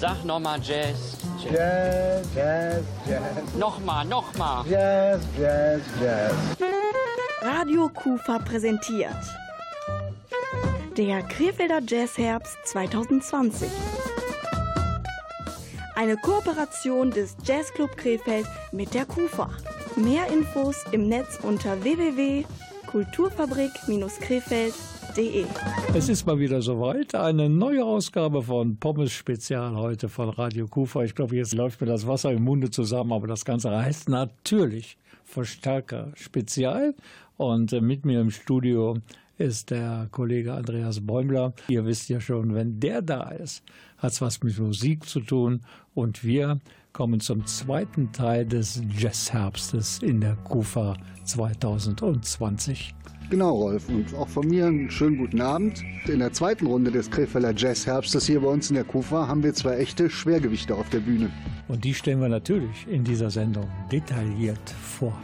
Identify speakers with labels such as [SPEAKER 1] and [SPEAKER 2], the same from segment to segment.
[SPEAKER 1] Sag nochmal Jazz.
[SPEAKER 2] Jazz, Jazz, Jazz.
[SPEAKER 1] Nochmal, nochmal.
[SPEAKER 2] Jazz, Jazz, Jazz.
[SPEAKER 3] Radio Kufa präsentiert. Der Krefelder Jazzherbst 2020. Eine Kooperation des Jazzclub Krefeld mit der KUFA. Mehr Infos im Netz unter www.kulturfabrik-krefeld.de.
[SPEAKER 4] Es ist mal wieder soweit. Eine neue Ausgabe von Pommes Spezial heute von Radio Kufa. Ich glaube, jetzt läuft mir das Wasser im Munde zusammen, aber das Ganze heißt natürlich Verstärker Spezial. Und äh, mit mir im Studio ist der Kollege Andreas Bäumler. Ihr wisst ja schon, wenn der da ist, hat es was mit Musik zu tun. Und wir kommen zum zweiten Teil des Jazzherbstes in der KUFA 2020.
[SPEAKER 2] Genau, Rolf. Und auch von mir einen schönen guten Abend. In der zweiten Runde des Krefelder Jazzherbstes hier bei uns in der KUFA haben wir zwei echte Schwergewichte auf der Bühne.
[SPEAKER 4] Und die stellen wir natürlich in dieser Sendung detailliert vor.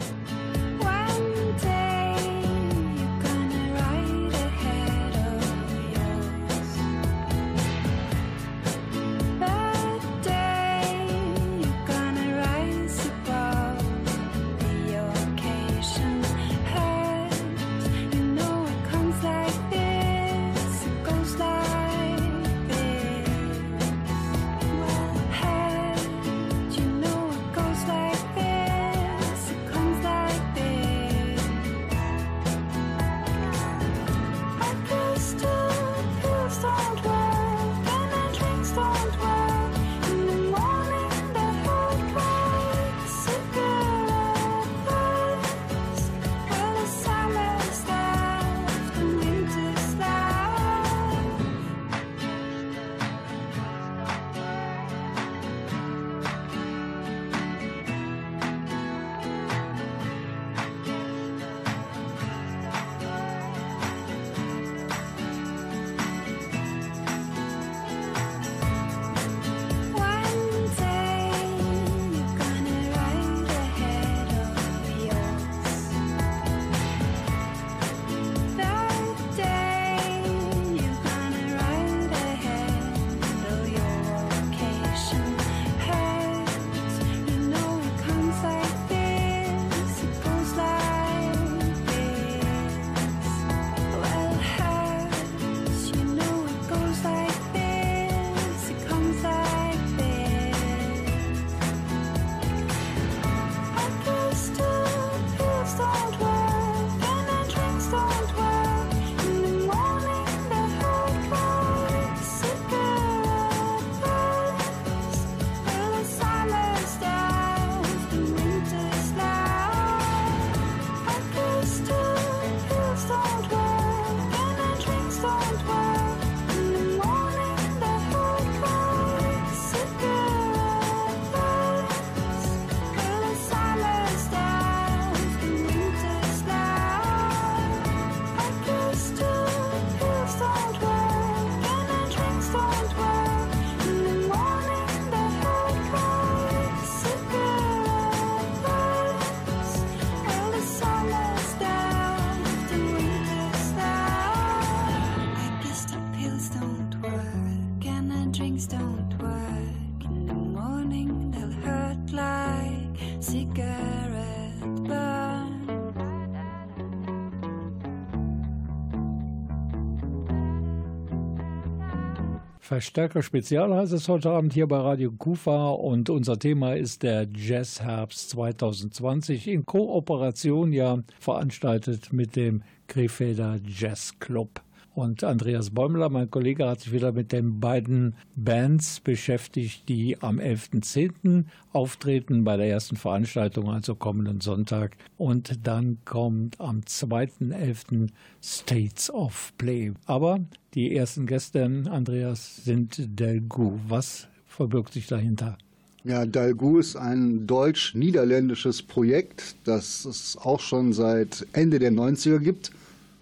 [SPEAKER 4] Verstärker Spezial heißt es heute Abend hier bei Radio Kufa und unser Thema ist der Jazzherbst 2020 in Kooperation ja veranstaltet mit dem Krefelder Jazz Club. Und Andreas Bäumler, mein Kollege, hat sich wieder mit den beiden Bands beschäftigt, die am 11.10. auftreten bei der ersten Veranstaltung, also kommenden Sonntag. Und dann kommt am 2.11. States of Play. Aber die ersten Gäste, Andreas, sind Delgu. Was verbirgt sich dahinter?
[SPEAKER 2] Ja, Dalgu ist ein deutsch-niederländisches Projekt, das es auch schon seit Ende der 90er gibt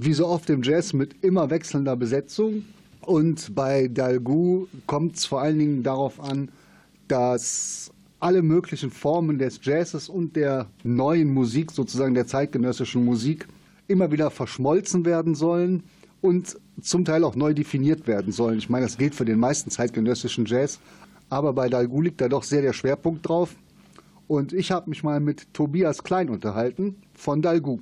[SPEAKER 2] wie so oft im Jazz mit immer wechselnder Besetzung. Und bei Dalgu kommt es vor allen Dingen darauf an, dass alle möglichen Formen des Jazzes und der neuen Musik, sozusagen der zeitgenössischen Musik, immer wieder verschmolzen werden sollen und zum Teil auch neu definiert werden sollen. Ich meine, das gilt für den meisten zeitgenössischen Jazz, aber bei Dalgu liegt da doch sehr der Schwerpunkt drauf. Und ich habe mich mal mit Tobias Klein unterhalten von Dalgu.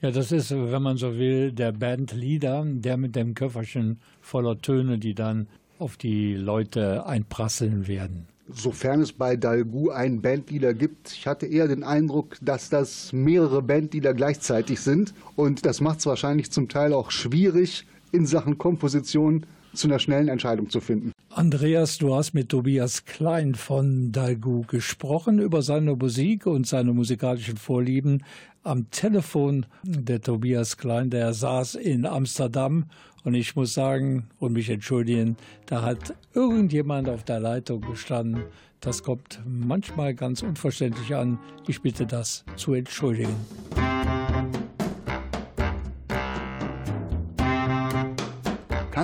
[SPEAKER 5] Ja, das ist, wenn man so will, der Bandleader, der mit dem Köfferchen voller Töne, die dann auf die Leute einprasseln werden.
[SPEAKER 2] Sofern es bei Dalgu einen Bandleader gibt. Ich hatte eher den Eindruck, dass das mehrere Bandleader gleichzeitig sind. Und das macht es wahrscheinlich zum Teil auch schwierig, in Sachen Komposition zu einer schnellen Entscheidung zu finden.
[SPEAKER 5] Andreas, du hast mit Tobias Klein von Dalgu gesprochen über seine Musik und seine musikalischen Vorlieben. Am Telefon der Tobias Klein, der saß in Amsterdam und ich muss sagen und mich entschuldigen, da hat irgendjemand auf der Leitung gestanden. Das kommt manchmal ganz unverständlich an. Ich bitte das zu entschuldigen.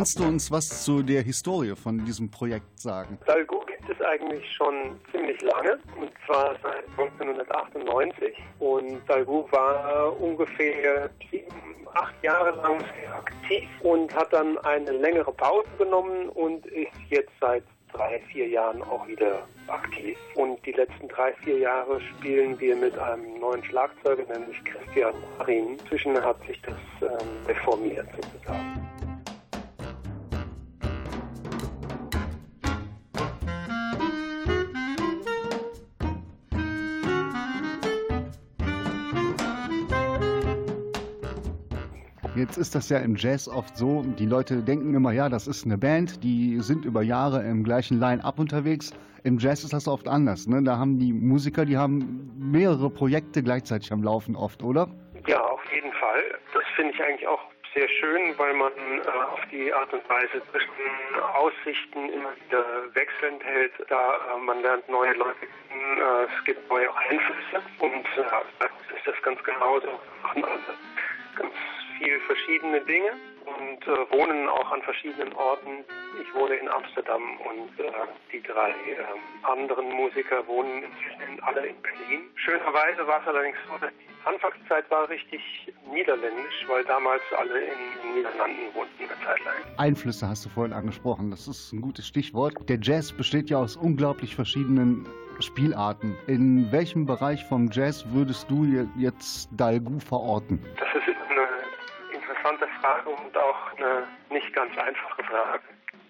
[SPEAKER 2] Kannst du uns was zu der Historie von diesem Projekt sagen?
[SPEAKER 6] Dalgo gibt es eigentlich schon ziemlich lange, und zwar seit 1998. Und Dalgo war ungefähr sieben, acht Jahre lang sehr aktiv und hat dann eine längere Pause genommen und ist jetzt seit drei, vier Jahren auch wieder aktiv. Und die letzten drei, vier Jahre spielen wir mit einem neuen Schlagzeuger, nämlich Christian Marin. Inzwischen hat sich das ähm, reformiert sozusagen.
[SPEAKER 2] Jetzt ist das ja im Jazz oft so, die Leute denken immer, ja, das ist eine Band, die sind über Jahre im gleichen Line-up unterwegs. Im Jazz ist das oft anders. Ne? Da haben die Musiker, die haben mehrere Projekte gleichzeitig am Laufen oft, oder?
[SPEAKER 6] Ja, auf jeden Fall. Das finde ich eigentlich auch sehr schön, weil man äh, auf die Art und Weise zwischen Aussichten immer wieder wechselnd hält. Da äh, man lernt neue Leute kennen, äh, es gibt neue Einflüsse und äh, ist das ganz genauso. Ganz viel verschiedene Dinge und äh, wohnen auch an verschiedenen Orten. Ich wohne in Amsterdam und äh, die drei äh, anderen Musiker wohnen inzwischen alle in Berlin. Schönerweise war es allerdings so, dass die Anfangszeit war richtig niederländisch, weil damals alle in den Niederlanden wohnten eine Zeit lang.
[SPEAKER 2] Einflüsse hast du vorhin angesprochen, das ist ein gutes Stichwort. Der Jazz besteht ja aus unglaublich verschiedenen Spielarten. In welchem Bereich vom Jazz würdest du jetzt Dalgu verorten?
[SPEAKER 6] Das ist eine interessante Frage und auch eine nicht ganz einfache Frage.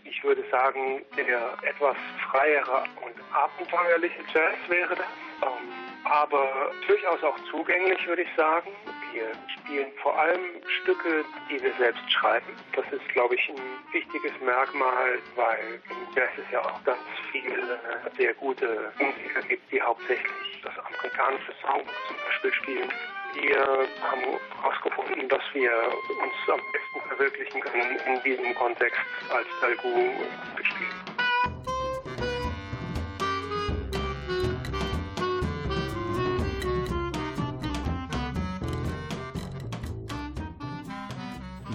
[SPEAKER 6] Ich würde sagen, der etwas freiere und abenteuerliche Jazz wäre das. Ähm, aber durchaus auch zugänglich, würde ich sagen. Wir spielen vor allem Stücke, die wir selbst schreiben. Das ist, glaube ich, ein wichtiges Merkmal, weil im Jazz es ja auch ganz viele sehr gute Musiker gibt, die hauptsächlich das amerikanische Sound zum Beispiel spielen. Wir haben herausgefunden, dass wir uns am besten verwirklichen können in diesem Kontext als Dalgu gespielt.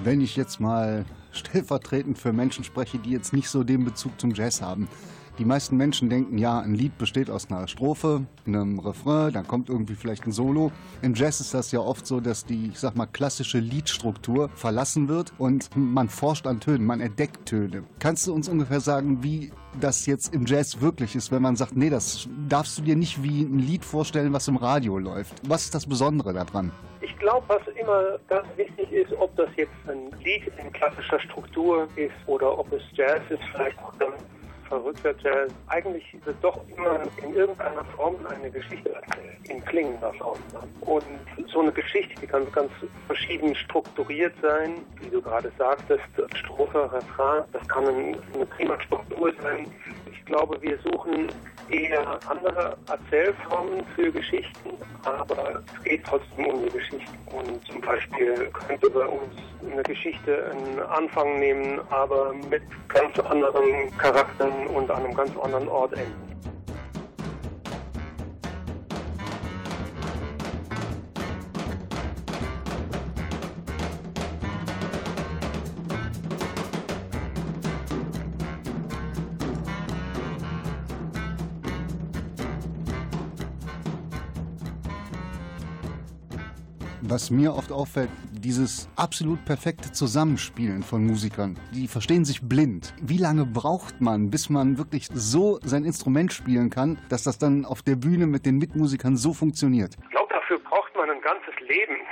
[SPEAKER 2] Wenn ich jetzt mal stellvertretend für Menschen spreche, die jetzt nicht so den Bezug zum Jazz haben. Die meisten Menschen denken, ja, ein Lied besteht aus einer Strophe, einem Refrain, dann kommt irgendwie vielleicht ein Solo. Im Jazz ist das ja oft so, dass die, ich sag mal, klassische Liedstruktur verlassen wird und man forscht an Tönen, man entdeckt Töne. Kannst du uns ungefähr sagen, wie das jetzt im Jazz wirklich ist, wenn man sagt, nee, das darfst du dir nicht wie ein Lied vorstellen, was im Radio läuft? Was ist das Besondere daran?
[SPEAKER 6] Ich glaube, was immer ganz wichtig ist, ob das jetzt ein Lied in klassischer Struktur ist oder ob es Jazz ist, vielleicht auch dann verrückter Jazz. Eigentlich wird doch immer in irgendeiner Form eine Geschichte erzählt, in klingender Form. Und so eine Geschichte, die kann ganz verschieden strukturiert sein, wie du gerade sagtest, Strophe, Refrain, das kann eine prima Struktur sein. Ich glaube, wir suchen eher andere Erzählformen für Geschichten, aber es geht trotzdem um die Geschichte. Und zum Beispiel könnte bei uns eine Geschichte einen Anfang nehmen, aber mit ganz anderen Charakteren und an einem ganz anderen Ort enden.
[SPEAKER 2] Was mir oft auffällt, dieses absolut perfekte Zusammenspielen von Musikern. Die verstehen sich blind. Wie lange braucht man, bis man wirklich so sein Instrument spielen kann, dass das dann auf der Bühne mit den Mitmusikern so funktioniert?
[SPEAKER 6] Ich glaube, dafür braucht man ein ganzes Leben.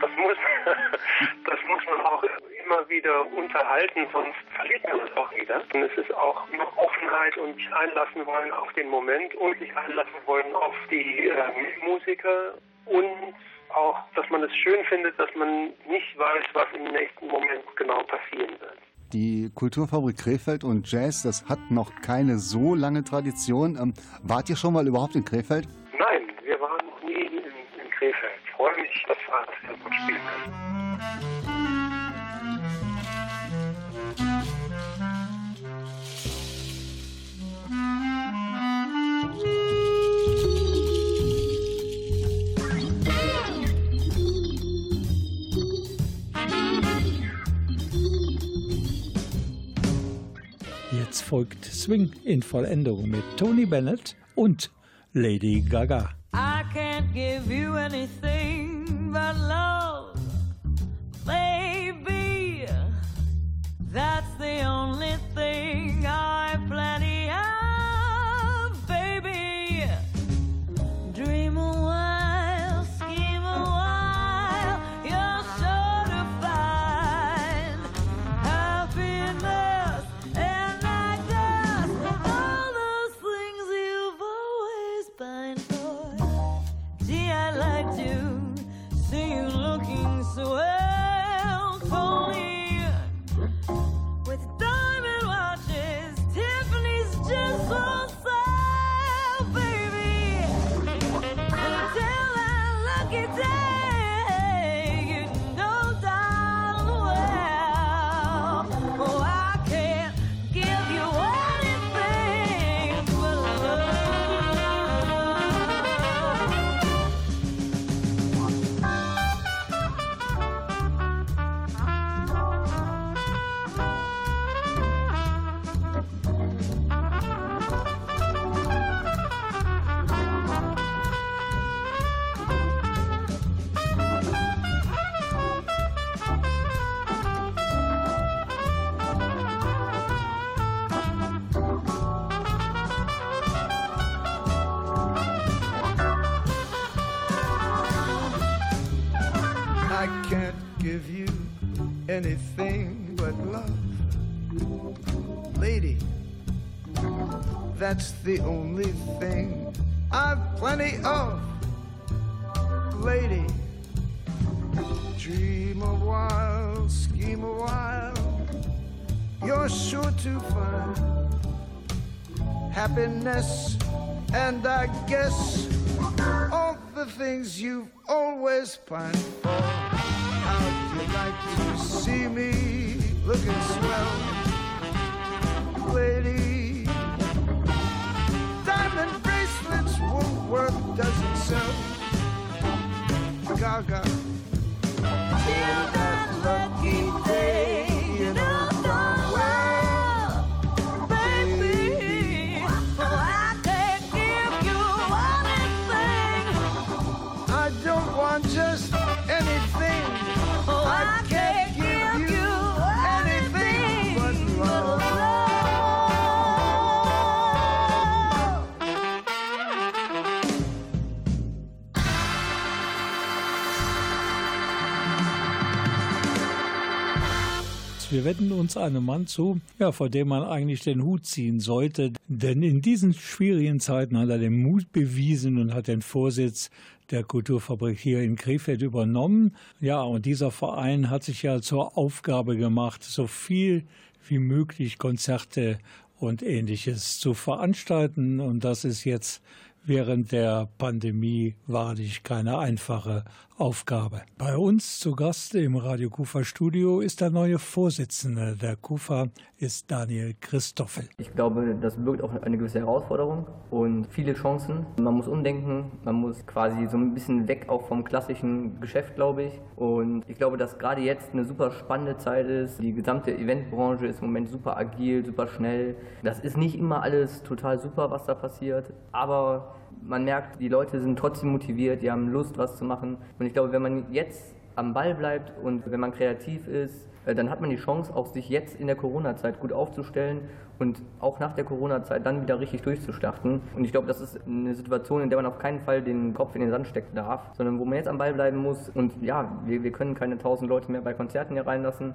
[SPEAKER 6] Das muss, das muss man auch immer wieder unterhalten, sonst verliert man es auch wieder. Und es ist auch noch Offenheit und sich einlassen wollen auf den Moment und sich einlassen wollen auf die äh, Musiker und auch, dass man es schön findet, dass man nicht weiß, was im nächsten Moment genau passieren wird.
[SPEAKER 2] Die Kulturfabrik Krefeld und Jazz, das hat noch keine so lange Tradition. Ähm, wart ihr schon mal überhaupt in Krefeld?
[SPEAKER 6] Nein, wir waren noch nie in, in Krefeld. Ich freue mich, dass wir das spielen können.
[SPEAKER 5] Folgt Swing in Vollendung mit Tony Bennett und Lady Gaga.
[SPEAKER 7] I can't give you anything but love, baby. That's the only thing anything but love.
[SPEAKER 8] Lady, that's the only thing I've plenty of. Lady, dream a while, scheme a while, you're sure to find happiness, and I guess all the things you've always pined for. How'd like to see me looking swell, lady? Diamond bracelets won't work, doesn't sell. Gaga. Till that lucky day,
[SPEAKER 5] Wir wenden uns einem Mann zu, ja, vor dem man eigentlich den Hut ziehen sollte. Denn in diesen schwierigen Zeiten hat er den Mut bewiesen und hat den Vorsitz der Kulturfabrik hier in Krefeld übernommen. Ja, und dieser Verein hat sich ja zur Aufgabe gemacht, so viel wie möglich Konzerte und ähnliches zu veranstalten. Und das ist jetzt während der Pandemie wahrlich keine einfache Aufgabe. Bei uns zu Gast im Radio Kufa Studio ist der neue Vorsitzende der Kufa, ist Daniel Christoffel.
[SPEAKER 9] Ich glaube, das birgt auch eine gewisse Herausforderung und viele Chancen. Man muss umdenken, man muss quasi so ein bisschen weg auch vom klassischen Geschäft, glaube ich. Und ich glaube, dass gerade jetzt eine super spannende Zeit ist. Die gesamte Eventbranche ist im Moment super agil, super schnell. Das ist nicht immer alles total super, was da passiert, aber man merkt, die Leute sind trotzdem motiviert, die haben Lust, was zu machen. Und ich glaube, wenn man jetzt am Ball bleibt und wenn man kreativ ist, äh, dann hat man die Chance, auch sich jetzt in der Corona-Zeit gut aufzustellen und auch nach der Corona-Zeit dann wieder richtig durchzustarten. Und ich glaube, das ist eine Situation, in der man auf keinen Fall den Kopf in den Sand stecken darf, sondern wo man jetzt am Ball bleiben muss. Und ja, wir, wir können keine tausend Leute mehr bei Konzerten hier reinlassen.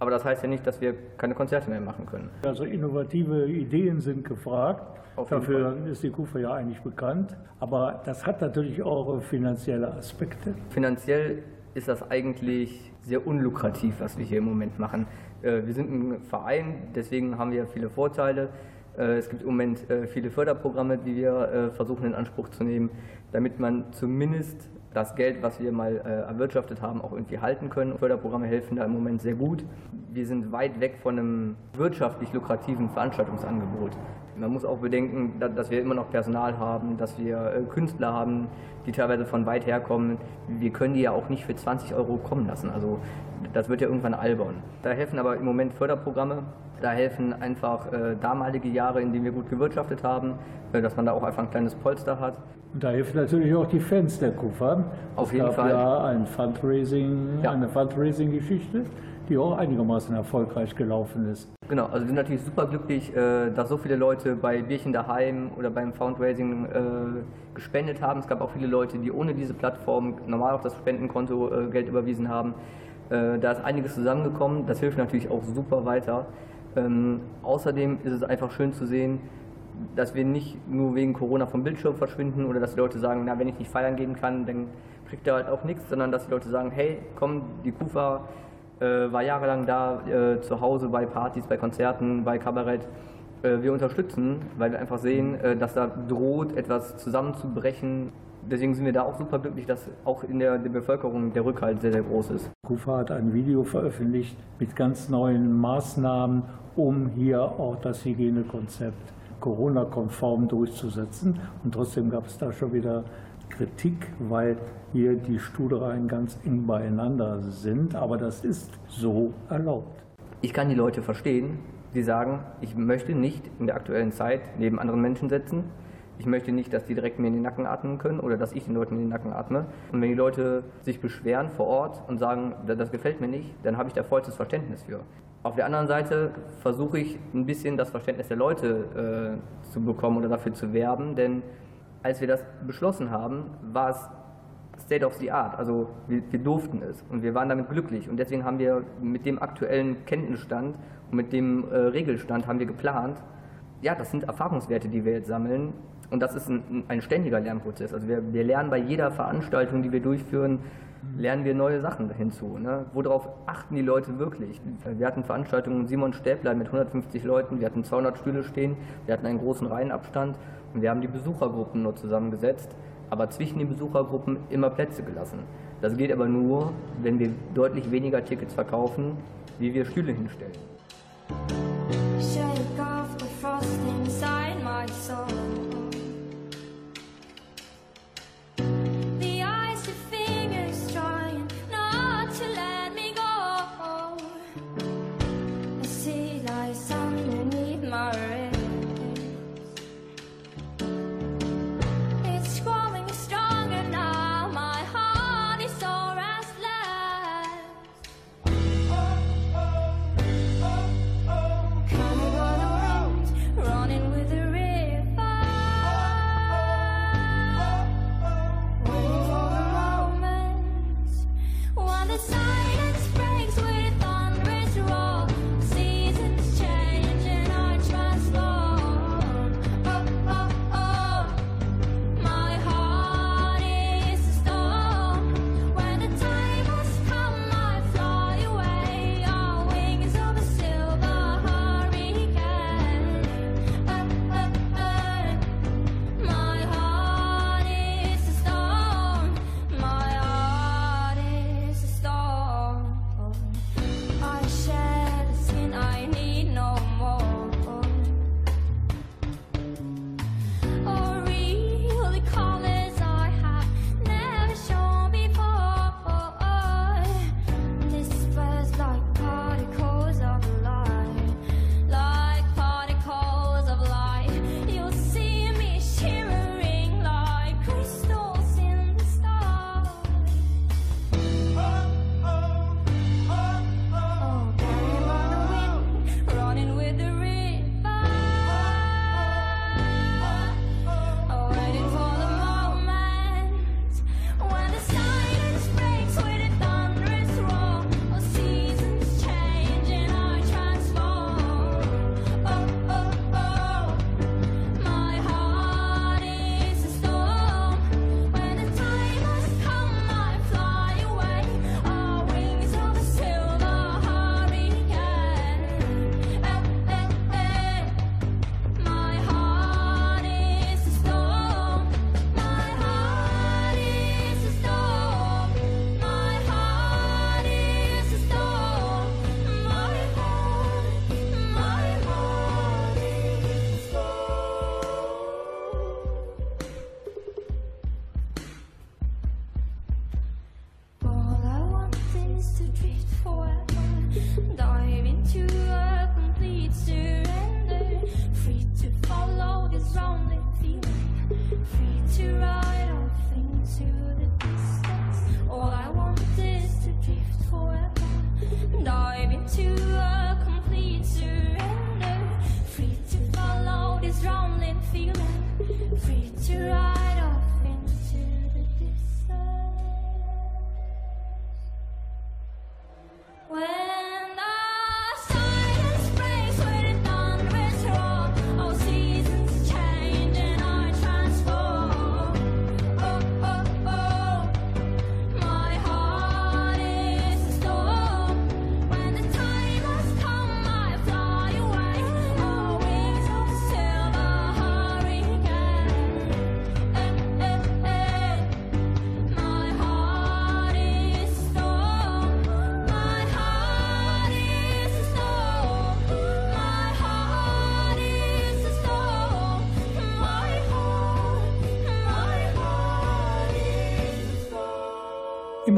[SPEAKER 9] Aber das heißt ja nicht, dass wir keine Konzerte mehr machen können.
[SPEAKER 5] Also innovative Ideen sind gefragt. Dafür ist die KUFA ja eigentlich bekannt. Aber das hat natürlich auch finanzielle Aspekte.
[SPEAKER 9] Finanziell ist das eigentlich sehr unlukrativ, was wir hier im Moment machen. Äh, Wir sind ein Verein, deswegen haben wir viele Vorteile. Äh, Es gibt im Moment äh, viele Förderprogramme, die wir versuchen in Anspruch zu nehmen, damit man zumindest das Geld, was wir mal äh, erwirtschaftet haben, auch irgendwie halten können. Förderprogramme helfen da im Moment sehr gut. Wir sind weit weg von einem wirtschaftlich lukrativen Veranstaltungsangebot. Man muss auch bedenken, da- dass wir immer noch Personal haben, dass wir äh, Künstler haben, die teilweise von weit herkommen. Wir können die ja auch nicht für 20 Euro kommen lassen. Also das wird ja irgendwann albern. Da helfen aber im Moment Förderprogramme. Da helfen einfach äh, damalige Jahre, in denen wir gut gewirtschaftet haben, äh, dass man da auch einfach ein kleines Polster hat.
[SPEAKER 5] Und da hilft natürlich auch die Fans der KUFA.
[SPEAKER 9] Auf
[SPEAKER 5] es
[SPEAKER 9] jeden
[SPEAKER 5] gab
[SPEAKER 9] Fall.
[SPEAKER 5] ja ein Fundraising,
[SPEAKER 9] Ja.
[SPEAKER 5] eine Fundraising-Geschichte, die auch einigermaßen erfolgreich gelaufen ist.
[SPEAKER 9] Genau, also wir sind natürlich super glücklich, äh, dass so viele Leute bei Bierchen daheim oder beim Fundraising äh, gespendet haben. Es gab auch viele Leute, die ohne diese Plattform normal auf das Spendenkonto äh, Geld überwiesen haben. Da ist einiges zusammengekommen, das hilft natürlich auch super weiter. Ähm, Außerdem ist es einfach schön zu sehen, dass wir nicht nur wegen Corona vom Bildschirm verschwinden oder dass die Leute sagen, na, wenn ich nicht feiern gehen kann, dann kriegt er halt auch nichts, sondern dass die Leute sagen, hey, komm, die Kufa äh, war jahrelang da, äh, zu Hause bei Partys, bei Konzerten, bei Kabarett. Äh, wir unterstützen, weil wir einfach sehen, äh, dass da droht, etwas zusammenzubrechen. Deswegen sind wir da auch super glücklich, dass auch in der, der Bevölkerung der Rückhalt sehr, sehr groß ist.
[SPEAKER 5] KUFA hat ein Video veröffentlicht mit ganz neuen Maßnahmen, um hier auch das Hygienekonzept Corona-konform durchzusetzen. Und trotzdem gab es da schon wieder Kritik, weil hier die Stuhlreihen ganz eng beieinander sind. Aber das ist so erlaubt.
[SPEAKER 9] Ich kann die Leute verstehen, die sagen, ich möchte nicht in der aktuellen Zeit neben anderen Menschen sitzen. Ich möchte nicht, dass die direkt mir in den Nacken atmen können oder dass ich den Leuten in den Nacken atme. Und wenn die Leute sich beschweren vor Ort und sagen, "Da- das gefällt mir nicht, dann habe ich da vollstes Verständnis für. Auf der anderen Seite versuche ich ein bisschen das Verständnis der Leute äh, zu bekommen oder dafür zu werben, denn als wir das beschlossen haben, war es State of the Art. Also wir, wir durften es und wir waren damit glücklich. Und deswegen haben wir mit dem aktuellen Kenntnisstand und mit dem äh, Regelstand haben wir geplant. Ja, das sind Erfahrungswerte, die wir jetzt sammeln. Und das ist ein, ein ständiger Lernprozess. Also wir, wir lernen bei jeder Veranstaltung, die wir durchführen, lernen wir neue Sachen hinzu. Ne? Worauf achten die Leute wirklich? Wir hatten Veranstaltungen Simon Stäbler mit 150 Leuten, wir hatten 200 Stühle stehen, wir hatten einen großen Reihenabstand und wir haben die Besuchergruppen nur zusammengesetzt, aber zwischen den Besuchergruppen immer Plätze gelassen. Das geht aber nur, wenn wir deutlich weniger Tickets verkaufen, wie wir Stühle hinstellen.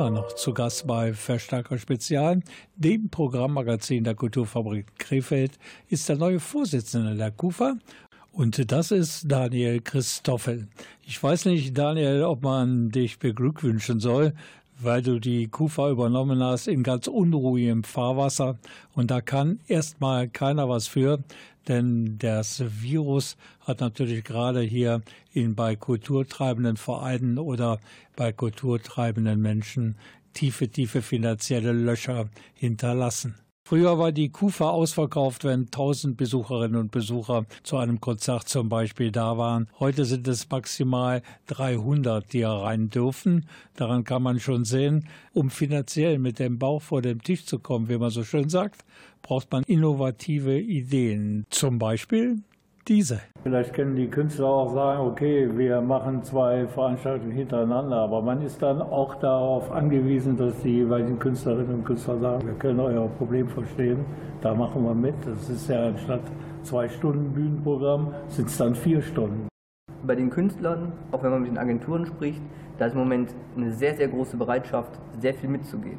[SPEAKER 5] Immer noch zu Gast bei Verstärker Spezial, dem Programmmagazin der Kulturfabrik Krefeld, ist der neue Vorsitzende der KUFA. Und das ist Daniel Christoffel. Ich weiß nicht, Daniel, ob man dich beglückwünschen soll, weil du die KUFA übernommen hast in ganz unruhigem Fahrwasser. Und da kann erstmal keiner was für, denn das Virus hat natürlich gerade hier in, bei kulturtreibenden Vereinen oder bei kulturtreibenden Menschen tiefe, tiefe finanzielle Löcher hinterlassen. Früher war die Kufa ausverkauft, wenn 1000 Besucherinnen und Besucher zu einem Konzert zum Beispiel da waren. Heute sind es maximal 300, die rein dürfen. Daran kann man schon sehen, um finanziell mit dem Bauch vor dem Tisch zu kommen, wie man so schön sagt, braucht man innovative Ideen. Zum Beispiel diese.
[SPEAKER 10] Vielleicht können die Künstler auch sagen, okay, wir machen zwei Veranstaltungen hintereinander, aber man ist dann auch darauf angewiesen, dass die jeweiligen Künstlerinnen und Künstler sagen, wir können euer Problem verstehen, da machen wir mit. Das ist ja anstatt zwei Stunden Bühnenprogramm, sind es dann vier Stunden.
[SPEAKER 9] Bei den Künstlern, auch wenn man mit den Agenturen spricht, da ist im Moment eine sehr, sehr große Bereitschaft, sehr viel mitzugehen.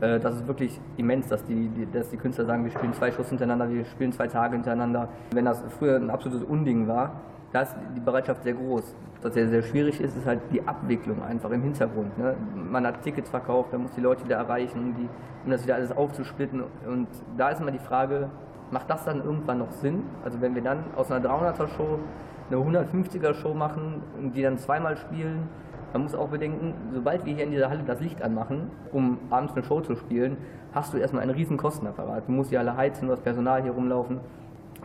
[SPEAKER 9] Äh, Das ist wirklich immens, dass die, die, dass die Künstler sagen, wir spielen zwei Shows hintereinander, wir spielen zwei Tage hintereinander. Wenn das früher ein absolutes Unding war, da ist die Bereitschaft sehr groß. Was sehr, sehr schwierig ist, ist halt die Abwicklung einfach im Hintergrund. Ne? Man hat Tickets verkauft, man muss die Leute wieder erreichen, um, die, um das wieder alles aufzusplitten. Und da ist immer die Frage, macht das dann irgendwann noch Sinn? Also wenn wir dann aus einer 300er-Show eine 150er-Show machen und die dann zweimal spielen, man muss auch bedenken, sobald wir hier in dieser Halle das Licht anmachen, um abends eine Show zu spielen, hast du erstmal einen riesen Kostenapparat. Du musst die Halle heizen, du hast Personal hier rumlaufen.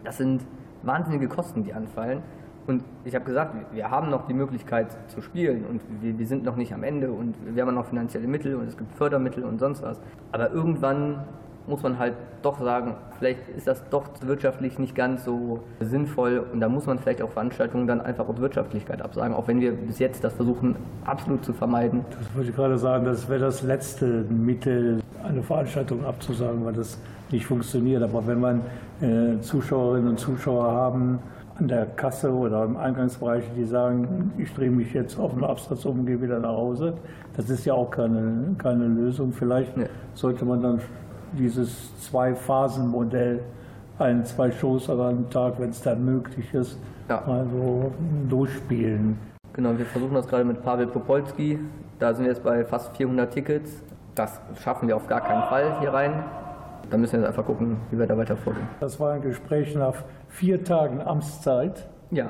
[SPEAKER 9] Das sind wahnsinnige Kosten, die anfallen. Und ich habe gesagt, wir haben noch die Möglichkeit zu spielen und wir, wir sind noch nicht am Ende und wir haben noch finanzielle Mittel und es gibt Fördermittel und sonst was. Aber irgendwann muss man halt doch sagen, vielleicht ist das doch wirtschaftlich nicht ganz so sinnvoll und da muss man vielleicht auch Veranstaltungen dann einfach aus Wirtschaftlichkeit absagen, auch wenn wir bis jetzt das versuchen absolut zu vermeiden.
[SPEAKER 10] Das wollte ich gerade sagen, das wäre das letzte Mittel, eine Veranstaltung abzusagen, weil das nicht funktioniert. Aber wenn man äh, Zuschauerinnen und Zuschauer haben an der Kasse oder im Eingangsbereich, die sagen, ich drehe mich jetzt auf den Absatz um und gehe wieder nach Hause, das ist ja auch keine, keine Lösung. Vielleicht
[SPEAKER 9] Nee.
[SPEAKER 10] sollte man dann dieses Zwei-Phasen-Modell, ein, zwei Shows an einem Tag, wenn es dann möglich ist,
[SPEAKER 9] Ja.
[SPEAKER 10] mal so durchspielen.
[SPEAKER 9] Genau, wir versuchen das gerade mit Pavel Popolski. Da sind wir jetzt bei fast 400 Tickets. Das schaffen wir auf gar keinen Fall hier rein. Da müssen wir jetzt einfach gucken, wie wir da weiter vorgehen.
[SPEAKER 10] Das war ein Gespräch nach vier Tagen Amtszeit.
[SPEAKER 9] Ja,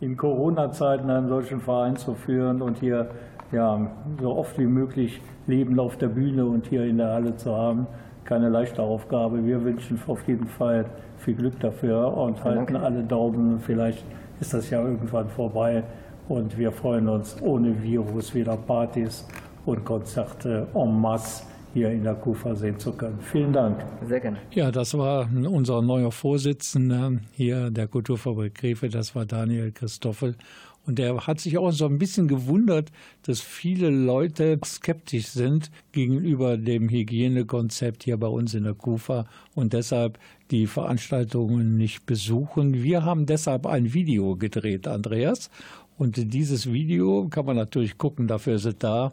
[SPEAKER 10] in Corona-Zeiten einen solchen Verein zu führen und hier ja, so oft wie möglich Leben auf der Bühne und hier in der Halle zu haben. Keine leichte Aufgabe. Wir wünschen auf jeden Fall viel Glück dafür und halten
[SPEAKER 9] danke.
[SPEAKER 10] alle Daumen. Vielleicht ist das ja irgendwann vorbei und wir freuen uns ohne Virus wieder Partys und Konzerte en masse hier in der Kufa sehen zu können. Vielen Dank.
[SPEAKER 9] sehr gerne.
[SPEAKER 5] Ja, das war unser neuer Vorsitzender hier der Kulturfabrik Krefeld, das war Daniel Christoffel. Und der hat sich auch so ein bisschen gewundert, dass viele Leute skeptisch sind gegenüber dem Hygienekonzept hier bei uns in der KUFA und deshalb die Veranstaltungen nicht besuchen. Wir haben deshalb ein Video gedreht, Andreas. Und dieses Video kann man natürlich gucken, dafür ist es da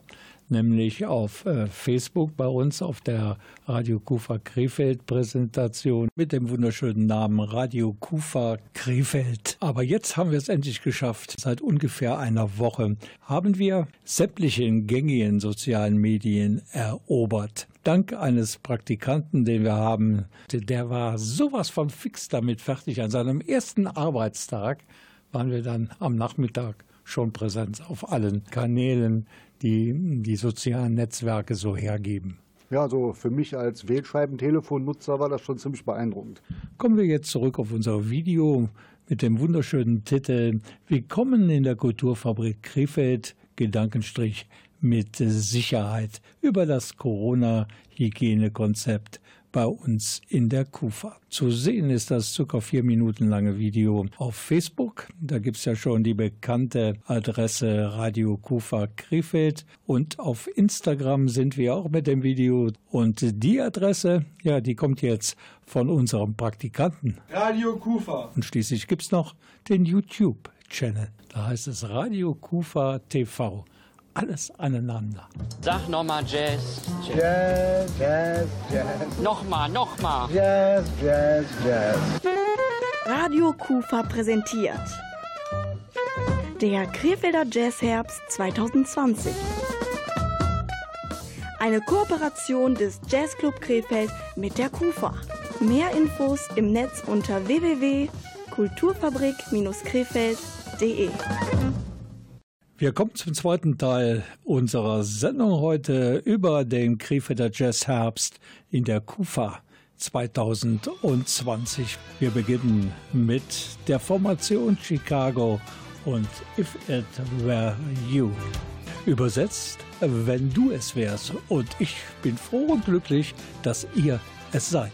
[SPEAKER 5] nämlich auf äh, Facebook bei uns auf der Radio Kufa Krefeld Präsentation mit dem wunderschönen Namen Radio Kufa Krefeld. Aber jetzt haben wir es endlich geschafft. Seit ungefähr einer Woche haben wir sämtliche gängigen sozialen Medien erobert. Dank eines Praktikanten, den wir haben, der war sowas von fix damit fertig an seinem ersten Arbeitstag
[SPEAKER 11] waren wir dann am Nachmittag schon präsent auf allen Kanälen, die die sozialen Netzwerke so hergeben.
[SPEAKER 2] Ja, also für mich als Wählscheibentelefonnutzer war das schon ziemlich beeindruckend.
[SPEAKER 11] Kommen wir jetzt zurück auf unser Video mit dem wunderschönen Titel Willkommen in der Kulturfabrik Krefeld, Gedankenstrich mit Sicherheit über das Corona-Hygienekonzept bei uns in der KUFA. Zu sehen ist das circa vier Minuten lange Video auf Facebook. Da gibt es ja schon die bekannte Adresse Radio KUFA Krefeld und auf Instagram sind wir auch mit dem Video und die Adresse, ja, die kommt jetzt von unserem Praktikanten.
[SPEAKER 5] Radio Kufa.
[SPEAKER 11] Und schließlich gibt es noch den YouTube-Channel. Da heißt es Radio Kufa TV alles aneinander.
[SPEAKER 1] Sag nochmal Jazz.
[SPEAKER 8] Jazz, Jazz, Jazz.
[SPEAKER 1] Nochmal, nochmal.
[SPEAKER 8] Jazz, Jazz, Jazz.
[SPEAKER 3] Radio Kufa präsentiert der Krefelder Jazzherbst 2020. Eine Kooperation des Jazzclub Krefeld mit der KUFA. Mehr Infos im Netz unter www.kulturfabrik-krefeld.de.
[SPEAKER 11] Wir kommen zum zweiten Teil unserer Sendung heute über den Krefelder Jazzherbst in der KUFA 2020. Wir beginnen mit der Formation Chicago und If It Were You. Übersetzt, wenn du es wärst. Und ich bin froh und glücklich, dass ihr es seid.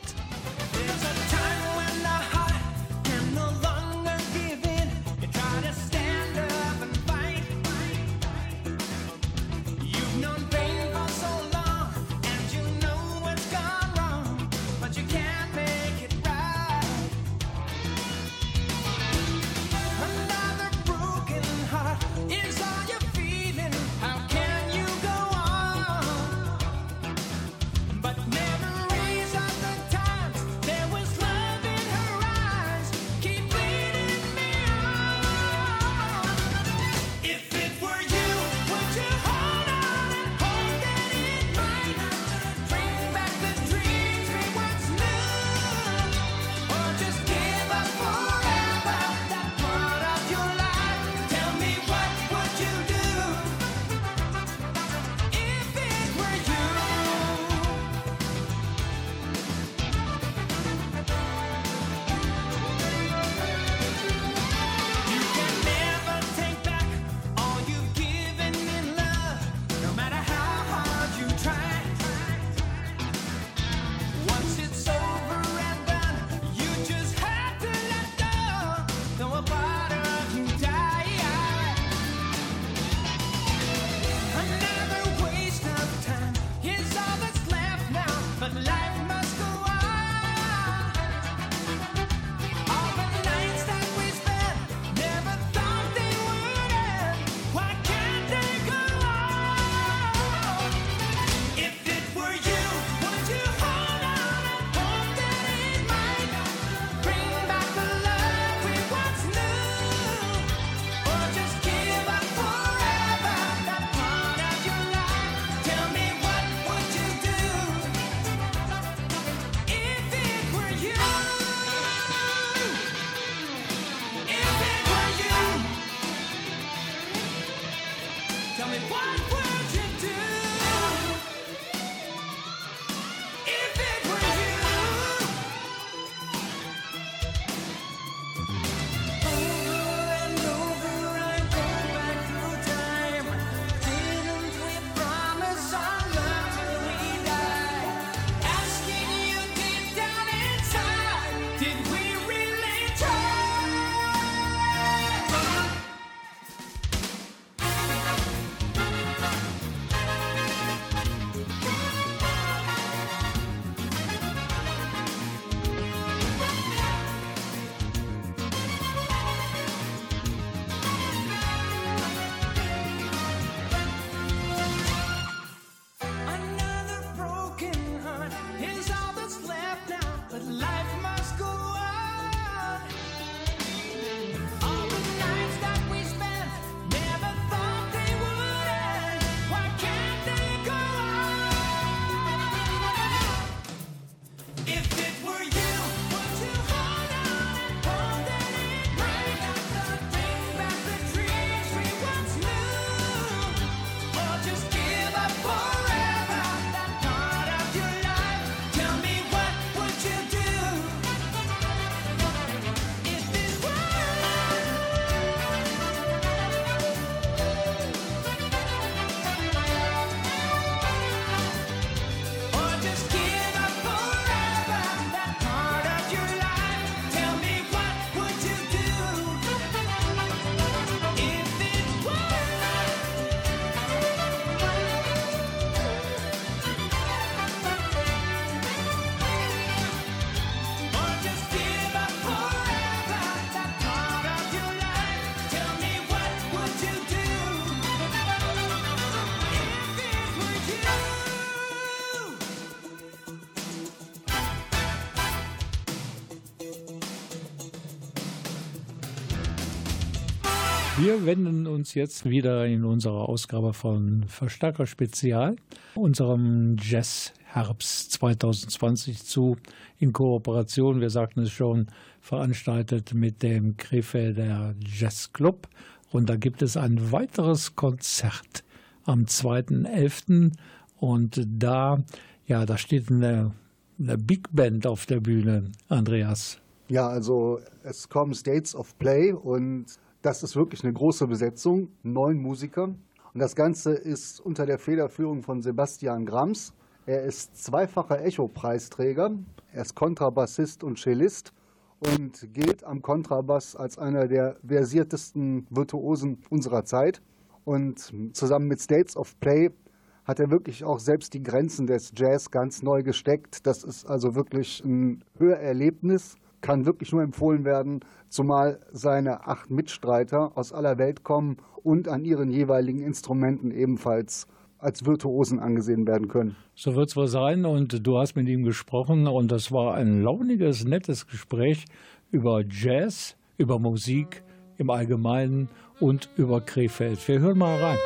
[SPEAKER 5] Wir wenden uns jetzt wieder in unserer Ausgabe von Verstärker Spezial, unserem Jazz Herbst 2020 zu, in Kooperation, wir sagten es schon, veranstaltet mit dem Krefelder Jazz Club. Und da gibt es ein weiteres Konzert am 2.11. Und da, ja, da steht eine, eine Big Band auf der Bühne, Andreas.
[SPEAKER 2] Ja, also es kommen States of Play und das ist wirklich eine große Besetzung, neun Musiker. Und das Ganze ist unter der Federführung von Sebastian Grams. Er ist zweifacher Echo-Preisträger. Er ist Kontrabassist und Cellist und gilt am Kontrabass als einer der versiertesten Virtuosen unserer Zeit. Und zusammen mit States of Play hat er wirklich auch selbst die Grenzen des Jazz ganz neu gesteckt. Das ist also wirklich ein Hörerlebnis kann wirklich nur empfohlen werden, zumal seine acht Mitstreiter aus aller Welt kommen und an ihren jeweiligen Instrumenten ebenfalls als Virtuosen angesehen werden können.
[SPEAKER 5] So wird es wohl sein und du hast mit ihm gesprochen und das war ein launiges, nettes Gespräch über Jazz, über Musik im Allgemeinen und über Krefeld. Wir hören mal rein.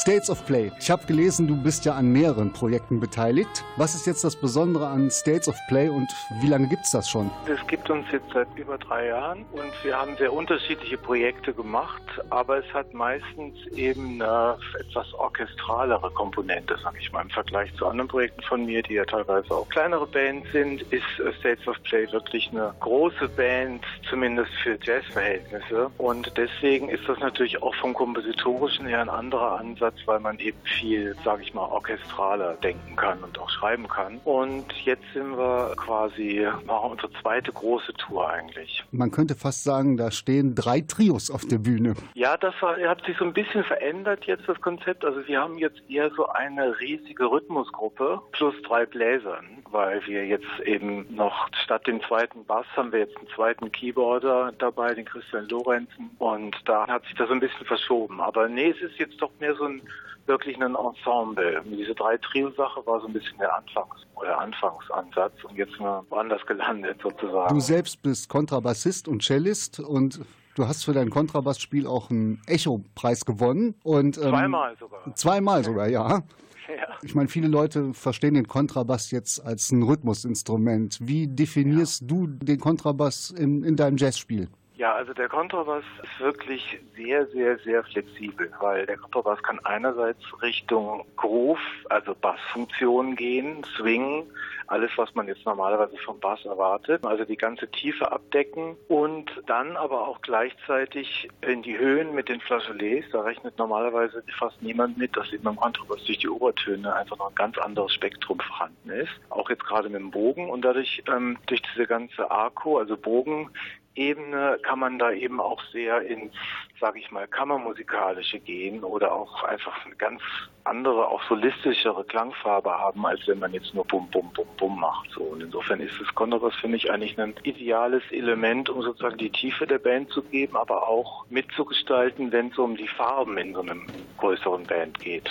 [SPEAKER 2] States of Play. Ich habe gelesen, du bist ja an mehreren Projekten beteiligt. Was ist jetzt das Besondere an States of Play und wie lange gibt es das schon?
[SPEAKER 12] Es gibt uns jetzt seit über drei Jahren und wir haben sehr unterschiedliche Projekte gemacht, aber es hat meistens eben eine etwas orchestralere Komponente, sag ich mal. Im Vergleich zu anderen Projekten von mir, die ja teilweise auch kleinere Bands sind, ist States of Play wirklich eine große Band, zumindest für Jazzverhältnisse. Und deswegen ist das natürlich auch vom Kompositorischen her ein anderer Ansatz Ansatz, weil man eben viel, sage ich mal, orchestraler denken kann und auch schreiben kann. Und jetzt sind wir quasi, machen unsere zweite große Tour eigentlich.
[SPEAKER 2] Man könnte fast sagen, da stehen drei Trios auf der Bühne.
[SPEAKER 12] Ja, das war, hat sich so ein bisschen verändert jetzt, das Konzept. Also wir haben jetzt eher so eine riesige Rhythmusgruppe plus drei Bläsern, weil wir jetzt eben noch statt dem zweiten Bass haben wir jetzt einen zweiten Keyboarder dabei, den Christian Lorenzen. Und da hat sich das so ein bisschen verschoben. Aber nee, es ist jetzt doch mehr so ein wirklich ein Ensemble. Diese drei Trio-Sache war so ein bisschen der Anfangs- oder Anfangsansatz und jetzt sind wir woanders gelandet sozusagen.
[SPEAKER 2] Du selbst bist Kontrabassist und Cellist und Du hast für dein Kontrabassspiel auch einen Echo-Preis gewonnen. Und,
[SPEAKER 12] ähm, zweimal sogar.
[SPEAKER 2] Zweimal sogar, ja.
[SPEAKER 12] ja.
[SPEAKER 2] Ich meine, viele Leute verstehen den Kontrabass jetzt als ein Rhythmusinstrument. Wie definierst ja. du den Kontrabass in, in deinem Jazzspiel?
[SPEAKER 12] Ja, also der Kontrabass ist wirklich sehr, sehr, sehr flexibel, weil der Kontrabass kann einerseits Richtung Groove, also Bassfunktion gehen, Swing, alles, was man jetzt normalerweise vom Bass erwartet, also die ganze Tiefe abdecken und dann aber auch gleichzeitig in die Höhen mit den Flageolets, da rechnet normalerweise fast niemand mit, dass eben beim Kontrabass durch die Obertöne einfach noch ein ganz anderes Spektrum vorhanden ist, auch jetzt gerade mit dem Bogen und dadurch durch diese ganze Arco, also Bogen, Ebene kann man da eben auch sehr ins, sage ich mal, kammermusikalische gehen oder auch einfach ganz andere, auch solistischere Klangfarbe haben, als wenn man jetzt nur Bum, Bum, Bum, Bum macht. So. Und insofern ist das Kontrabass für mich eigentlich ein ideales Element, um sozusagen die Tiefe der Band zu geben, aber auch mitzugestalten, wenn es um die Farben in so einem größeren Band geht.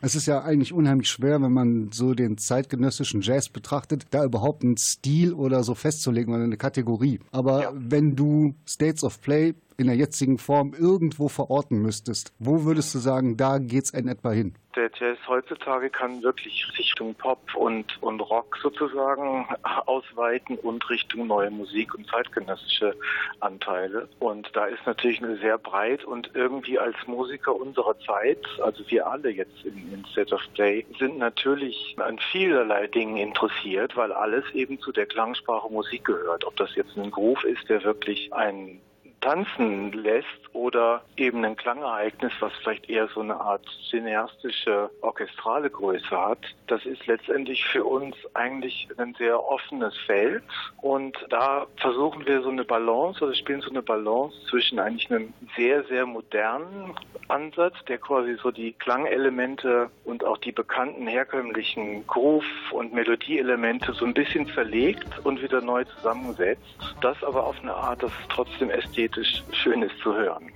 [SPEAKER 2] Es ist ja eigentlich unheimlich schwer, wenn man so den zeitgenössischen Jazz betrachtet, da überhaupt einen Stil oder so festzulegen oder eine Kategorie. Aber ja. wenn du States of Play in der jetzigen Form irgendwo verorten müsstest, wo würdest du sagen, da geht's in etwa hin?
[SPEAKER 12] Der Jazz heutzutage kann wirklich Richtung Pop und, und Rock sozusagen ausweiten und Richtung neue Musik und zeitgenössische Anteile. Und da ist natürlich eine sehr breit und irgendwie als Musiker unserer Zeit, also wir alle jetzt in, in State of Play, sind natürlich an vielerlei Dingen interessiert, weil alles eben zu der Klangsprache Musik gehört. Ob das jetzt ein Groove ist, der wirklich ein tanzen lässt oder eben ein Klangereignis, was vielleicht eher so eine Art cineastische, orchestrale Größe hat. Das ist letztendlich für uns eigentlich ein sehr offenes Feld und da versuchen wir so eine Balance oder spielen so eine Balance zwischen eigentlich einem sehr, sehr modernen Ansatz, der quasi so die Klangelemente und auch die bekannten herkömmlichen Groove- und Melodieelemente so ein bisschen zerlegt und wieder neu zusammensetzt. Das aber auf eine Art, dass es trotzdem ästhetisch schön ist zu hören.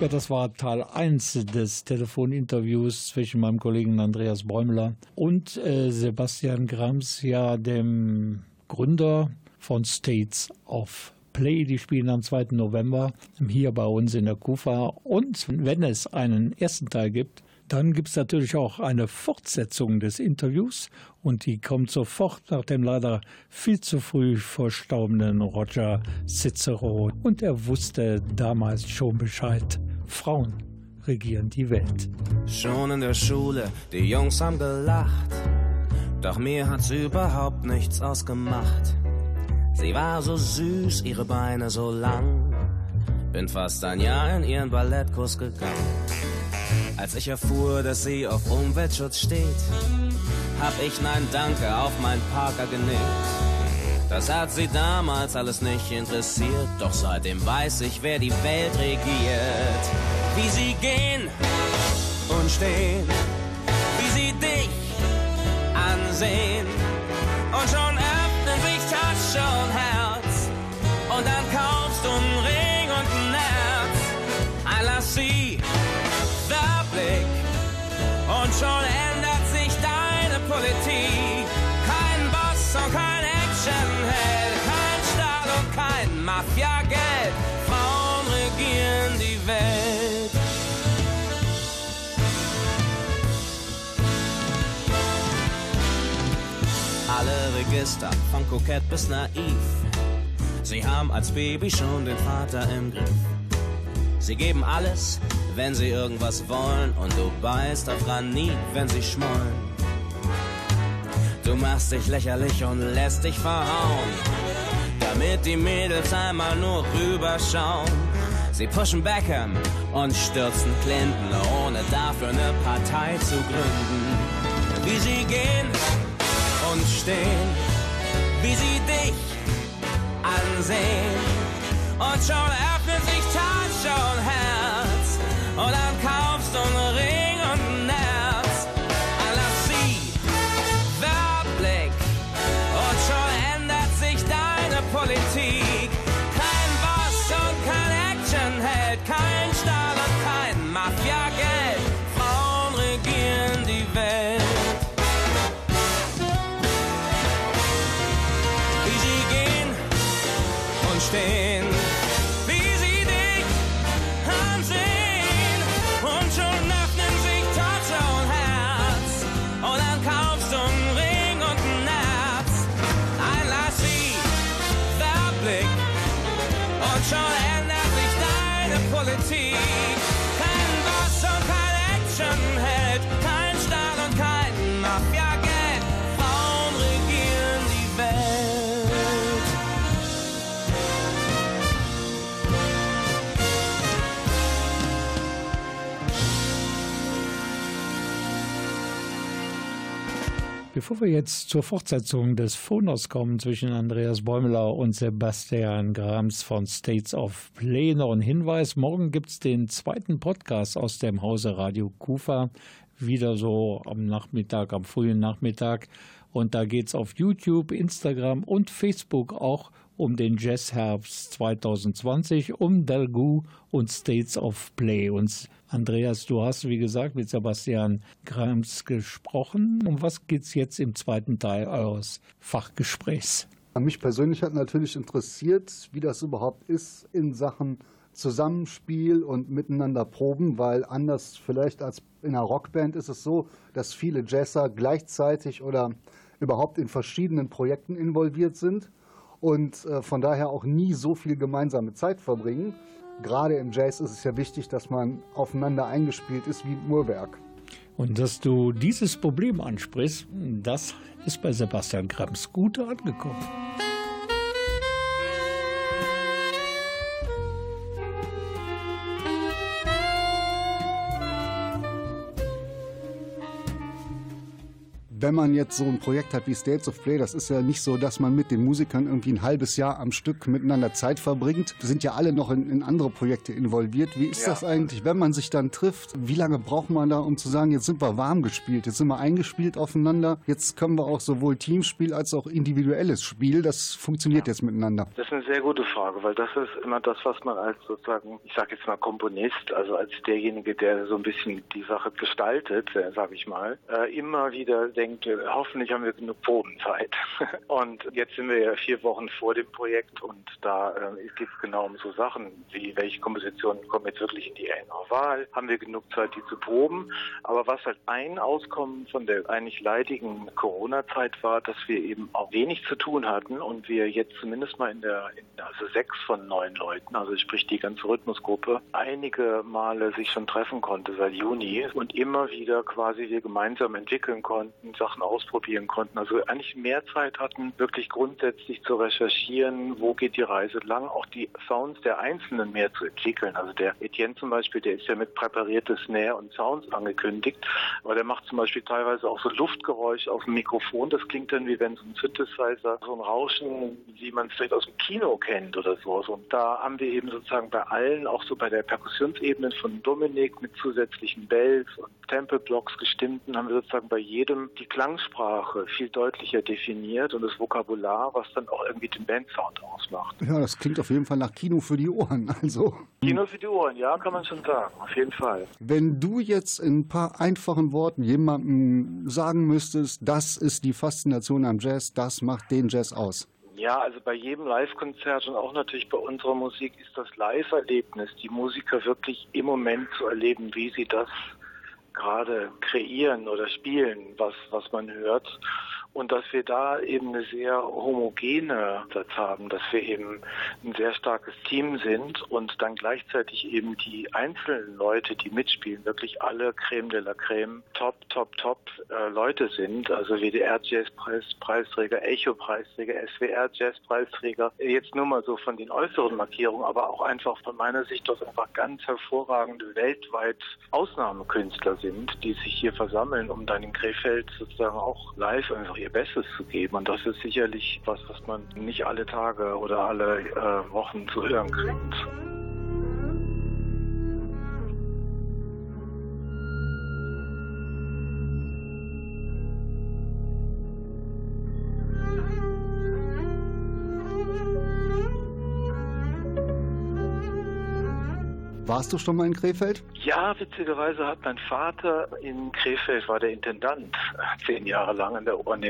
[SPEAKER 5] Ja, das war Teil 1 des Telefoninterviews zwischen meinem Kollegen Andreas Bäumler und äh, Sebastian Grams, ja, dem Gründer von States of Play. Die spielen am 2. November hier bei uns in der Kufa. Und wenn es einen ersten Teil gibt, dann gibt es natürlich auch eine Fortsetzung des Interviews und die kommt sofort nach dem leider viel zu früh verstorbenen Roger Cicero. Und er wusste damals schon Bescheid. Frauen regieren die Welt.
[SPEAKER 13] Schon in der Schule, die Jungs haben gelacht. Doch mir hat's überhaupt nichts ausgemacht. Sie war so süß, ihre Beine so lang. Bin fast ein Jahr in ihren Ballettkurs gegangen. Als ich erfuhr, dass sie auf Umweltschutz steht, hab ich Nein Danke auf mein Parker genickt. Das hat sie damals alles nicht interessiert, doch seitdem weiß ich, wer die Welt regiert. Wie sie gehen und stehen, wie sie dich ansehen und schon öffnen sich Tasche und Herz und dann kaufst Alle Register, von kokett bis naiv. Sie haben als Baby schon den Vater im Griff. Sie geben alles, wenn sie irgendwas wollen, und du beißt auf Granit, wenn sie schmollen. Du machst dich lächerlich und lässt dich verhauen, damit die Mädels einmal nur rüberschauen. Sie pushen Beckham und stürzen Clinton, ohne dafür eine Partei zu gründen. Wie sie gehen stehen, wie sie dich ansehen. Und schon öffnet sich Tasche und Herz. Und dann kaufst du
[SPEAKER 5] Bevor wir jetzt zur Fortsetzung des Phonos kommen zwischen Andreas Bäumler und Sebastian Grams von States of Play, noch ein Hinweis. Morgen gibt es den zweiten Podcast aus dem Hause Radio Kufa. Wieder so am Nachmittag, am frühen Nachmittag. Und da geht es auf YouTube, Instagram und Facebook auch um den Jazzherbst 2020, um Dalgu und States of Play. Und Andreas, du hast, wie gesagt, mit Sebastian Grams gesprochen. Um was geht es jetzt im zweiten Teil eures Fachgesprächs?
[SPEAKER 2] Mich persönlich hat natürlich interessiert, wie das überhaupt ist in Sachen Zusammenspiel und miteinander proben, weil anders vielleicht als in einer Rockband ist es so, dass viele Jazzer gleichzeitig oder überhaupt in verschiedenen Projekten involviert sind und äh, von daher auch nie so viel gemeinsame Zeit verbringen. Gerade im Jazz ist es ja wichtig, dass man aufeinander eingespielt ist wie im Uhrwerk.
[SPEAKER 5] Und dass du dieses Problem ansprichst, das ist bei Sebastian Grams gut angekommen.
[SPEAKER 2] Wenn man jetzt so ein Projekt hat wie States of Play, das ist ja nicht so, dass man mit den Musikern irgendwie ein halbes Jahr am Stück miteinander Zeit verbringt. Wir sind ja alle noch in, in andere Projekte involviert. Wie ist
[SPEAKER 12] Ja.
[SPEAKER 2] das eigentlich, wenn man sich dann trifft? Wie lange braucht man da, um zu sagen, jetzt sind wir warm gespielt, jetzt sind wir eingespielt aufeinander, jetzt können wir auch sowohl Teamspiel als auch individuelles Spiel, das funktioniert jetzt miteinander.
[SPEAKER 12] Das ist eine sehr gute Frage, weil das ist immer das, was man als sozusagen, ich sage jetzt mal Komponist, also als derjenige, der so ein bisschen die Sache gestaltet, äh, sage ich mal, äh, immer wieder denkt, und äh, hoffentlich haben wir genug Probenzeit. Und jetzt sind wir ja vier Wochen vor dem Projekt und da äh, geht es genau um so Sachen wie, welche Kompositionen kommen jetzt wirklich in die Wahl, haben wir genug Zeit, die zu proben. Aber was halt ein Auskommen von der eigentlich leidigen Corona-Zeit war, dass wir eben auch wenig zu tun hatten und wir jetzt zumindest mal in der, in, also sechs von neun Leuten, also sprich die ganze Rhythmusgruppe, einige Male sich schon treffen konnte seit Juni und immer wieder quasi wir gemeinsam entwickeln konnten, Sachen ausprobieren konnten. Also eigentlich mehr Zeit hatten, wirklich grundsätzlich zu recherchieren, wo geht die Reise lang, auch die Sounds der Einzelnen mehr zu entwickeln. Also der Etienne zum Beispiel, der ist ja mit präpariertes Snare und Sounds angekündigt, aber der macht zum Beispiel teilweise auch so Luftgeräusche auf dem Mikrofon. Das klingt dann wie wenn so ein Synthesizer, so ein Rauschen, wie man es vielleicht aus dem Kino kennt oder sowas. Und da haben wir eben sozusagen bei allen, auch so bei der Perkussionsebene von Dominik mit zusätzlichen Bells und Tempelblocks gestimmten, haben wir sozusagen bei jedem die Klangsprache viel deutlicher definiert und das Vokabular, was dann auch irgendwie den Bandsound ausmacht.
[SPEAKER 2] Ja, das klingt auf jeden Fall nach Kino für die Ohren. Also,
[SPEAKER 12] Kino für die Ohren, ja, kann man schon sagen, auf jeden Fall.
[SPEAKER 2] wenn du jetzt in ein paar einfachen Worten jemandem sagen müsstest, das ist die Faszination am Jazz, das macht den Jazz aus.
[SPEAKER 12] Ja, also bei jedem Live-Konzert und auch natürlich bei unserer Musik ist das Live-Erlebnis, die Musiker wirklich im Moment zu erleben, wie sie das gerade kreieren oder spielen, was, was man hört. Und dass wir da eben eine sehr homogene Satz haben, dass wir eben ein sehr starkes Team sind und dann gleichzeitig eben die einzelnen Leute, die mitspielen, wirklich alle Creme de la Creme, top, top, top äh, Leute sind. Also WDR Jazzpreis, Preisträger, Echo Preisträger, SWR Jazzpreisträger. Jetzt nur mal so von den äußeren Markierungen, aber auch einfach von meiner Sicht aus einfach ganz hervorragende weltweit Ausnahmekünstler sind, die sich hier versammeln, um dann in Krefeld sozusagen auch live einfach ihr Bestes zu geben. Und das ist sicherlich was, was man nicht alle Tage oder alle äh, Wochen zu hören kriegt.
[SPEAKER 2] Warst du schon mal in Krefeld?
[SPEAKER 12] Ja, witzigerweise hat mein Vater in Krefeld, war der Intendant, zehn Jahre lang an, der, an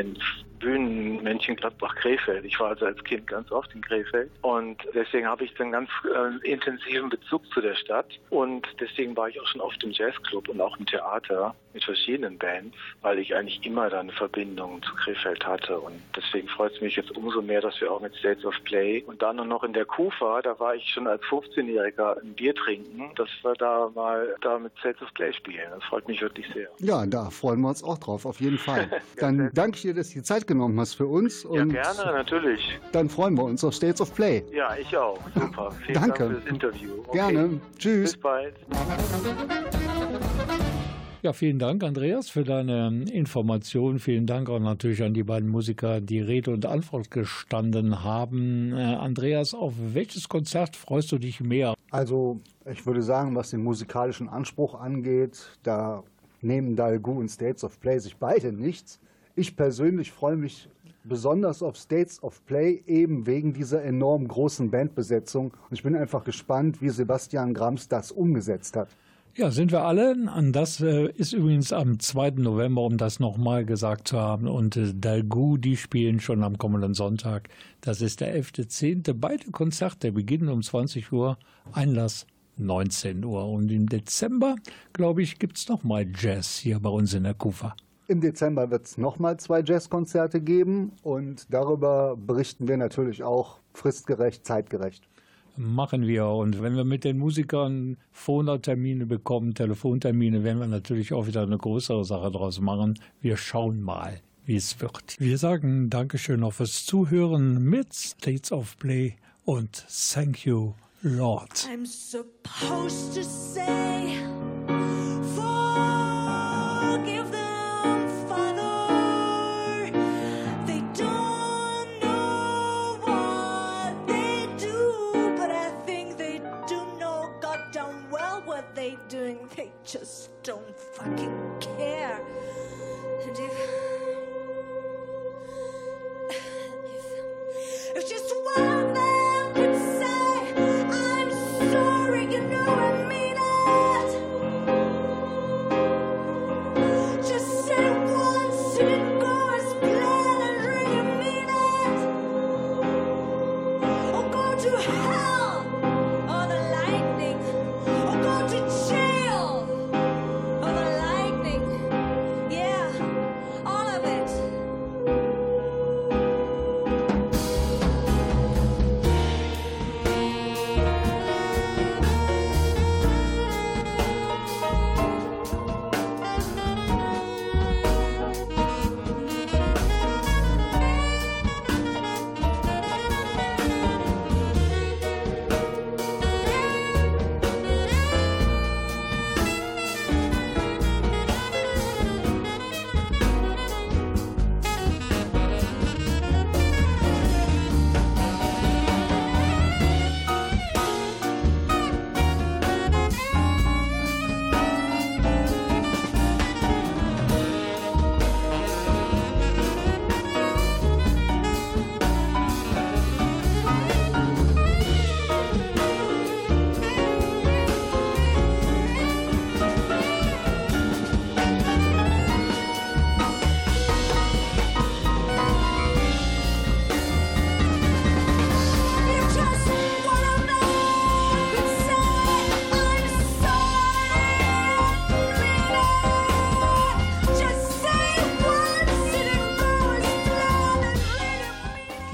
[SPEAKER 12] Bühnen Mönchengladbach-Krefeld. Ich war also als Kind ganz oft in Krefeld und deswegen habe ich einen ganz äh, intensiven Bezug zu der Stadt und deswegen war ich auch schon oft im Jazzclub und auch im Theater mit verschiedenen Bands, weil ich eigentlich immer da eine Verbindung zu Krefeld hatte und deswegen freut es mich jetzt umso mehr, dass wir auch mit States of Play und dann noch in der Kufa, da war ich schon als 15-Jähriger ein Bier trinken, dass wir da mal da mit States of Play spielen. Das freut mich wirklich sehr.
[SPEAKER 2] Ja, da freuen wir uns auch drauf, auf jeden Fall. Dann danke ich dir, dass du die Zeit genommen hast für uns.
[SPEAKER 12] Ja,
[SPEAKER 2] Und
[SPEAKER 12] gerne, natürlich.
[SPEAKER 2] Dann freuen wir uns auf States of Play.
[SPEAKER 12] Ja, ich auch. Super. Vielen
[SPEAKER 2] Danke.
[SPEAKER 12] Dank fürs Interview. Okay.
[SPEAKER 2] Gerne. Tschüss.
[SPEAKER 12] Bis bald.
[SPEAKER 5] Ja, vielen Dank, Andreas, für deine Information. Vielen Dank auch natürlich an die beiden Musiker, die Rede und Antwort gestanden haben. Äh, Andreas, auf welches Konzert freust du dich mehr?
[SPEAKER 2] Also, ich würde sagen, was den musikalischen Anspruch angeht, da nehmen Dalgu und States of Play sich beide nichts. Ich persönlich freue mich besonders auf States of Play, eben wegen dieser enorm großen Bandbesetzung. Und ich bin einfach gespannt, wie Sebastian Grams das umgesetzt hat.
[SPEAKER 5] Ja, sind wir alle. Und das äh, ist übrigens am 2. November, um das nochmal gesagt zu haben. Und äh, Dalgu, die spielen schon am kommenden Sonntag. Das ist der 11.10. Beide Konzerte beginnen um 20 Uhr, Einlass 19 Uhr. Und im Dezember, glaube ich, gibt es nochmal Jazz hier bei uns in der Kufa.
[SPEAKER 2] Im Dezember wird es nochmal zwei Jazzkonzerte geben und darüber berichten wir natürlich auch fristgerecht, zeitgerecht.
[SPEAKER 5] Machen wir. Und wenn wir mit den Musikern Phonertermine bekommen, Telefontermine, werden wir natürlich auch wieder eine größere Sache draus machen. Wir schauen mal, wie es wird. Wir sagen Dankeschön noch fürs Zuhören mit States of Play und Thank You, Lord.
[SPEAKER 14] I'm supposed to say,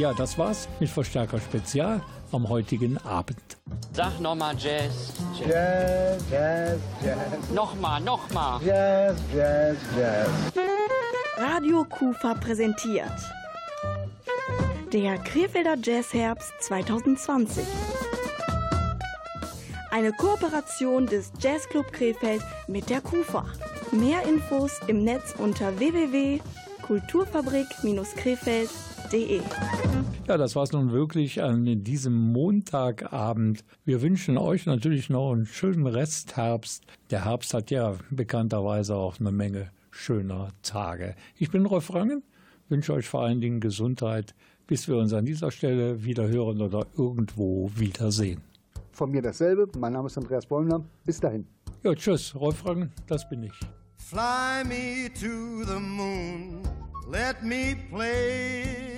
[SPEAKER 5] Ja, das war's mit Verstärker Spezial am heutigen Abend.
[SPEAKER 1] Sag nochmal Jazz.
[SPEAKER 2] Jazz, Jazz, Jazz.
[SPEAKER 1] Nochmal, nochmal.
[SPEAKER 2] Jazz, Jazz, Jazz.
[SPEAKER 3] Radio Kufa präsentiert. Der Krefelder Jazzherbst 2020. Eine Kooperation des Jazzclub Krefeld mit der KUFA. Mehr Infos im Netz unter www.kulturfabrik-krefeld.de.
[SPEAKER 5] Ja, das war's nun wirklich an diesem Montagabend. Wir wünschen euch natürlich noch einen schönen Restherbst. Der Herbst hat ja bekannterweise auch eine Menge schöner Tage. Ich bin Rolf Rangen, wünsche euch vor allen Dingen Gesundheit, bis wir uns an dieser Stelle wieder hören oder irgendwo wiedersehen.
[SPEAKER 2] Von mir dasselbe. Mein Name ist Andreas Bäumler. Bis dahin.
[SPEAKER 5] Ja, tschüss, Rolf Rangen, das bin ich.
[SPEAKER 15] Fly me to the moon, let me play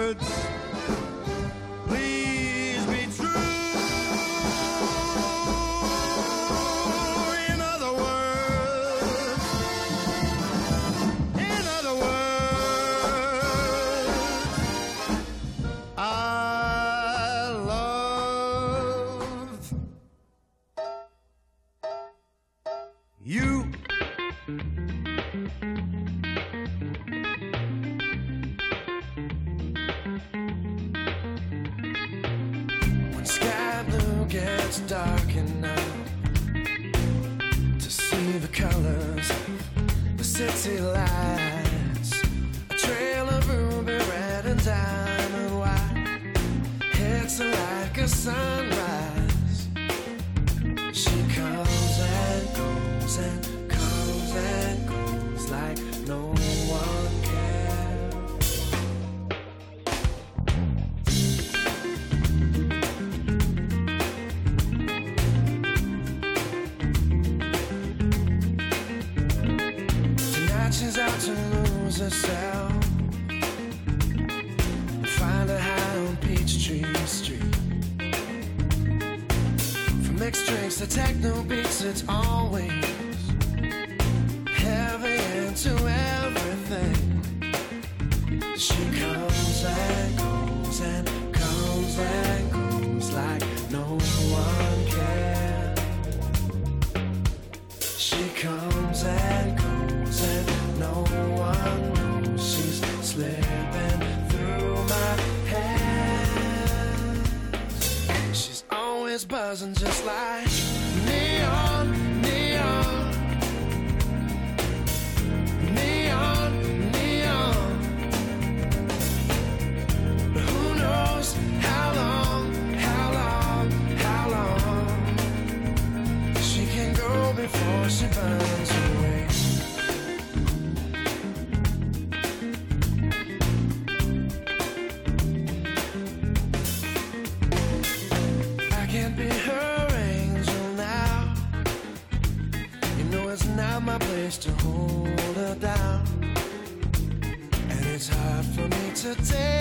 [SPEAKER 16] techno beats, it's always heavy into everything. She comes and goes and comes and goes like no one cares. She comes and goes and no one knows she's slipping through my hands. She's always buzzing just like take